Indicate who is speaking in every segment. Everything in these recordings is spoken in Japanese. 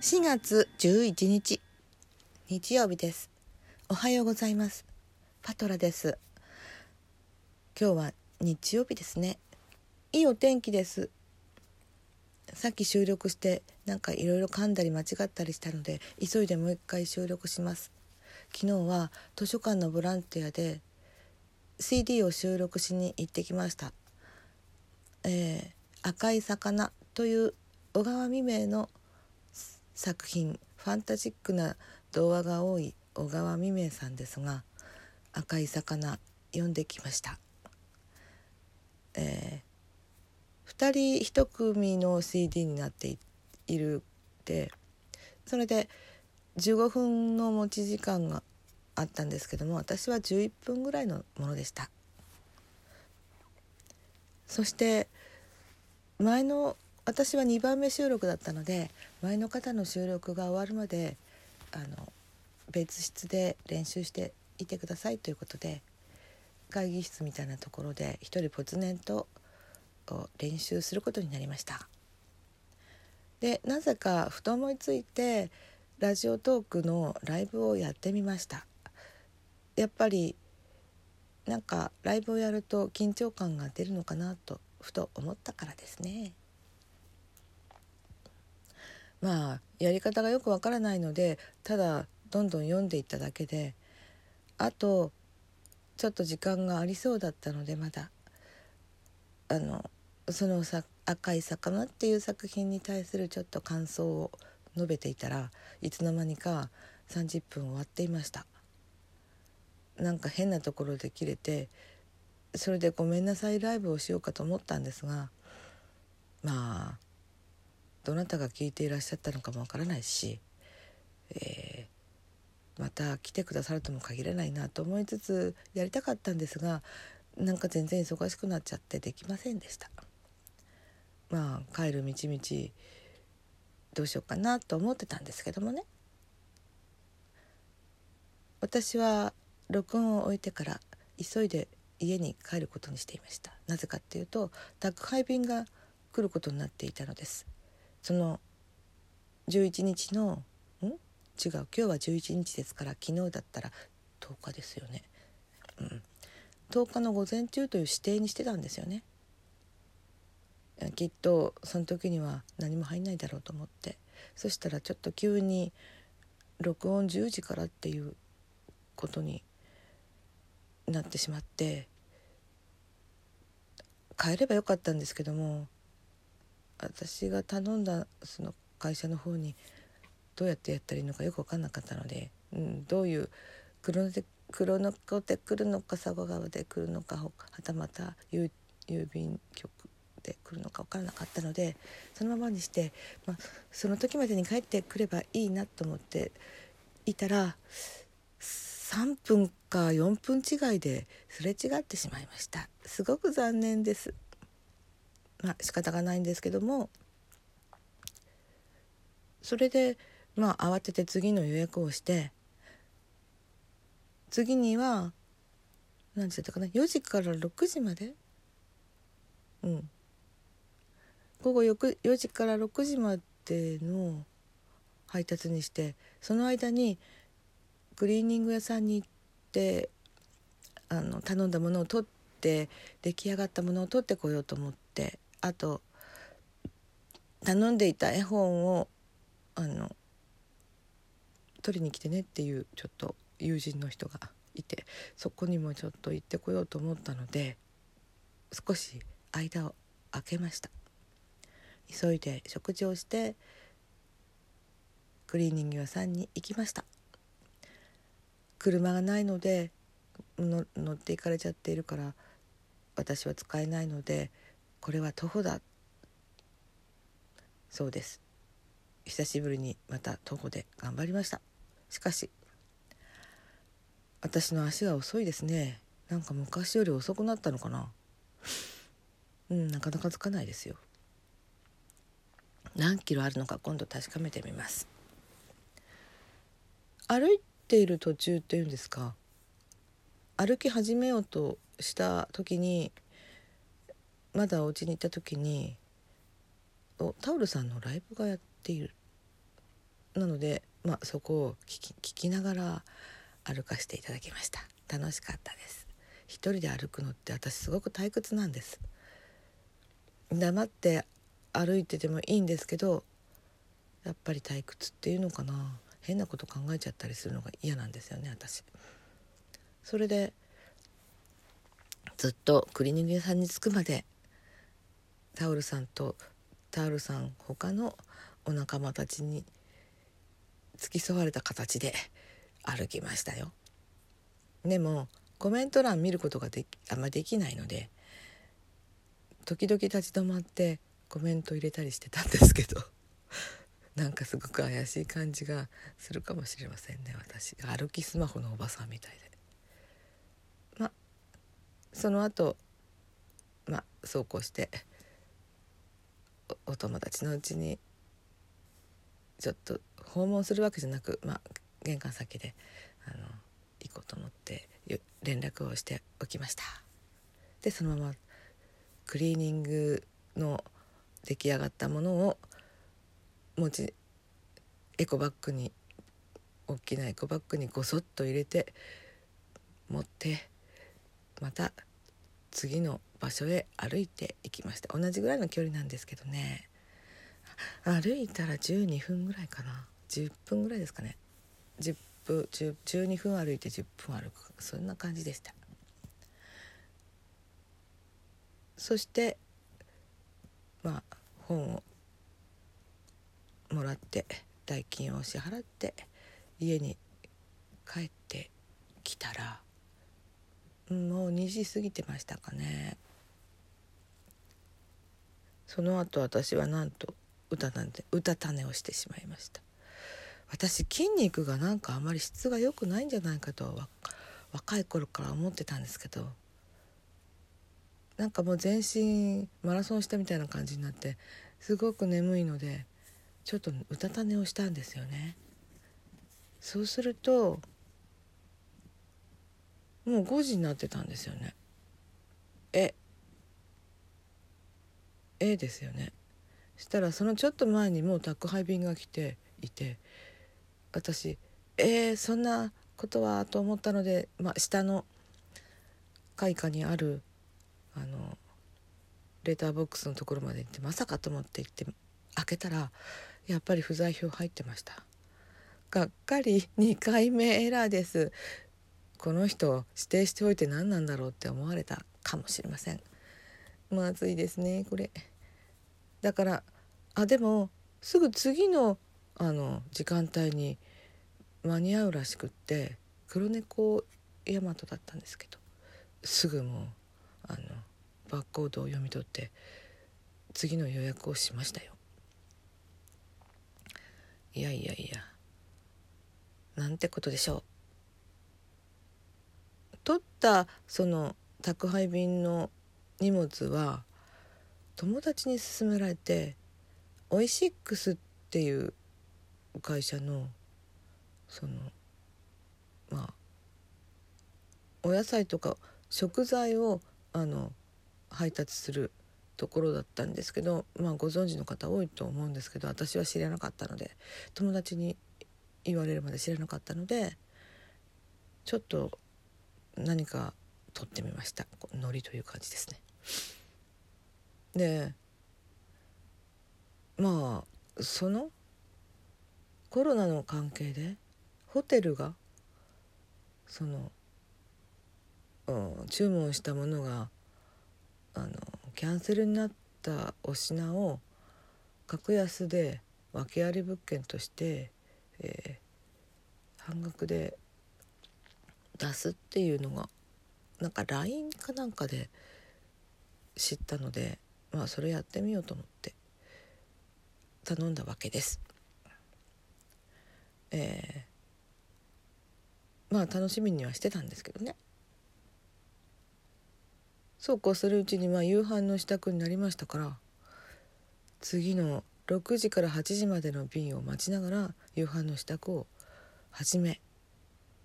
Speaker 1: 4月11日。日曜日です。おはようございます。パトラです。今日は日曜日ですね。いいお天気です。さっき収録してなんかいろいろ噛んだり間違ったりしたので急いでもう一回収録します。昨日は図書館のボランティアで CD を収録しに行ってきました。えー、赤い魚という小川未明の作品ファンタジックな童話が多い小川未明さんですが「赤い魚」読んできました。えー、2人1組の CD になっているでそれで15分の持ち時間があったんですけども私は11分ぐらいのものでしたそして前の私は2番目収録だったので前の方の収録が終わるまであの別室で練習していてくださいということで会議室みたいなところで一人ぽつねんと練習することになりました。でなぜかふと思いついてラジオトークのライブをやってみました。やっぱりなんかライブをやると緊張感が出るのかなとふと思ったからですね。まあやり方がよくわからないのでただどんどん読んでいっただけであとちょっと時間がありそうだったのでまだ。あのそのさ「赤い魚」っていう作品に対するちょっと感想を述べていたらいつの間にか30分終わっていました。なんか変なところで切れてそれでごめんなさいライブをしようかと思ったんですがまあどなたが聞いていらっしゃったのかもわからないし、えー、また来てくださるとも限らないなと思いつつやりたかったんですがなんか全然忙しくなっちゃってできませんでした。まあ帰る道々どうしようかなと思ってたんですけどもね。私は録音を終えてから急いで家に帰ることにしていました。なぜかっていうと宅配便が来ることになっていたのです。その11日のん？違う今日は11日ですから昨日だったら10日ですよね、うん、10日の午前中という指定にしてたんですよね。きっとその時には何も入んないだろうと思って。そしたらちょっと急に録音10時からっていうことになってしまって帰ればよかったんですけども私が頼んだその会社の方にどうやってやったらいいのかよく分かんなかったので、うん、どういうクロでクロノコで来るのか佐賀川で来るのかはたまた郵便局で来るのか分からなかったのでそのままにして、まあ、その時までに帰ってくればいいなと思っていたら3分か4分違いですれ違ってしまいました。すごく残念です。まあ仕方がないんですけどもそれでまあ慌てて次の予約をして次には何時だったかな4時から6時までうん。午後4時から6時までの配達にしてその間にクリーニング屋さんに行ってあの頼んだものを取って出来上がったものを取ってこようと思って。あと頼んでいた絵本をあの取りに来てねっていうちょっと友人の人がいてそこにもちょっと行ってこようと思ったので少し間を空けました。急いで食事をしてクリーニング屋さんに行きました。車がないので乗って行かれちゃっているから私は使えないのでこれは徒歩だ。そうです。久しぶりにまた徒歩で頑張りました。しかし私の足が遅いですね。なんか昔より遅くなったのかな。うんなかなかつかないですよ。何キロあるのか今度確かめてみます。歩いている途中っていうんですか。歩き始めようとした時にまだお家に行った時におタオルさんのライブがやっている。なので、まあ、そこを聞き聞きながら歩かせていただきました。楽しかったです。一人で歩くのって私すごく退屈なんです。黙って歩いててもいいんですけどやっぱり退屈っていうのかな。変なこと考えちゃったりするのが嫌なんですよね私。それでずっとクリーニング屋さんに着くまでタオルさんとタオルさん他のお仲間たちに付き添われた形で歩きましたよ。でもコメント欄見ることができあんまできないので時々立ち止まってコメント入れたりしてたんですけど なんかすごく怪しい感じがするかもしれませんね私。歩きスマホのおばさんみたいで。まその後まそうこうしてお友達のうちにちょっと訪問するわけじゃなく、まあ、玄関先であの行こうと思って連絡をしておきました。でそのままクリーニングの出来上がったものを持ちエコバッグに大きなエコバッグにごそっと入れて持ってまた次の場所へ歩いていきました。同じぐらいの距離なんですけどね。歩いたら12分ぐらいかな。10分ぐらいですかね。10分12分歩いて10分歩く。そんな感じでした。そしてまあ本をもらって代金を支払って家に帰ってきたらもう2時過ぎてましたかね。その後私はなんと歌なんで歌種をしてしまいました。私筋肉がなんかあまり質が良くないんじゃないかと若い頃から思ってたんですけどなんかもう全身マラソンしたみたいな感じになってすごく眠いのでちょっとうたた寝をしたんですよね。そうするともう5時になってたんですよね。ええですよね。したらそのちょっと前にもう宅配便が来ていて私えー、そんなことはと思ったので、まあ、下の階下にあるあのレターボックスのところまで行ってまさかと思って行って開けたらやっぱり不在票入ってました。がっかり2回目エラーです。この人指定しておいて何なんだろうって思われたかもしれません。まずいですねこれ。だからあでもすぐ次のあの時間帯に間に合うらしくって黒猫ヤマトだったんですけどすぐもうあのバーコードを読み取って次の予約をしましたよ。いやいやいやなんてことでしょう。取ったその宅配便の荷物は友達に勧められてオイシックスっていう会社のそのまあお野菜とか食材をあの配達するところだったんですけど、まあ、ご存知の方多いと思うんですけど私は知らなかったので友達に言われるまで知らなかったのでちょっと何か撮ってみましたノリという感じですね。でまあそのコロナの関係でホテルがその、うん、注文したものがあのキャンセルになったお品を格安で訳あり物件として、えー、半額で出すっていうのがなんか LINE かなんかで知ったのでまあそれやってみようと思って頼んだわけです。えー、まあ楽しみにはしてたんですけどね。そうこうするうちにまあ夕飯の支度になりましたから次の6時から8時までの便を待ちながら夕飯の支度を始め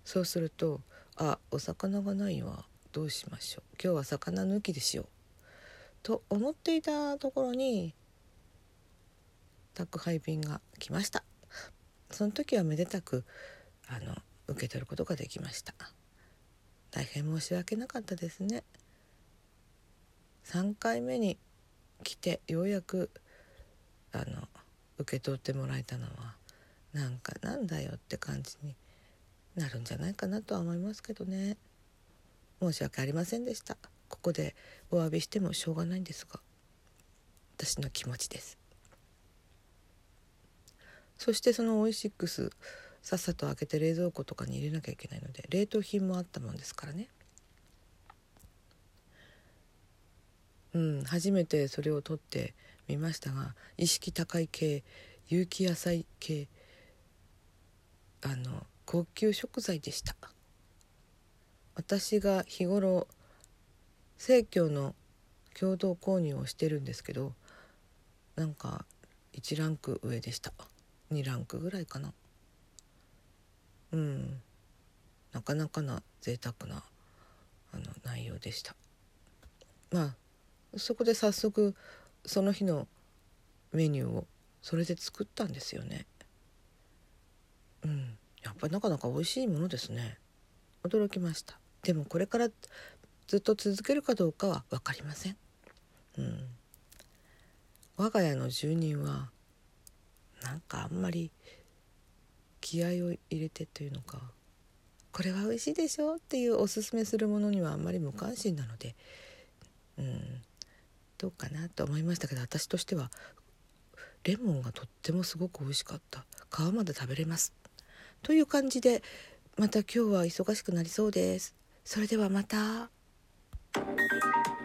Speaker 1: そうするとあお魚がないわどうしましょう。今日は魚抜きでしよう。と思っていたところに宅配便が来ました。その時はめでたくあの受け取ることができました。大変申し訳なかったですね。3回目に来てようやくあの受け取ってもらえたのはなんかなんだよって感じになるんじゃないかなとは思いますけどね。申し訳ありませんでした。ここでお詫びしてもしょうがないんですが私の気持ちです。そしてそのオイシックスさっさと開けて冷蔵庫とかに入れなきゃいけないので冷凍品もあったもんですからね。うん初めてそれを取ってみましたが意識高い系有機野菜系あの高級食材でした。私が日頃生協の共同購入をしてるんですけどなんか1ランク上でした。2ランクぐらいかな。うん。なかなかな贅沢なあの内容でした。まあそこで早速その日のメニューをそれで作ったんですよね。うん。やっぱりなかなか美味しいものですね。驚きました。でもこれからずっと続けるかどうかは分かりません。うん。我が家の住人はなんかあんまり気合を入れてというのかこれは美味しいでしょっていうおすすめするものにはあんまり無関心なのでうん。どうかなと思いましたけど私としてはレモンがとってもすごく美味しかった。皮まで食べれます。という感じでまた今日は忙しくなりそうです。それではまた。Thank you.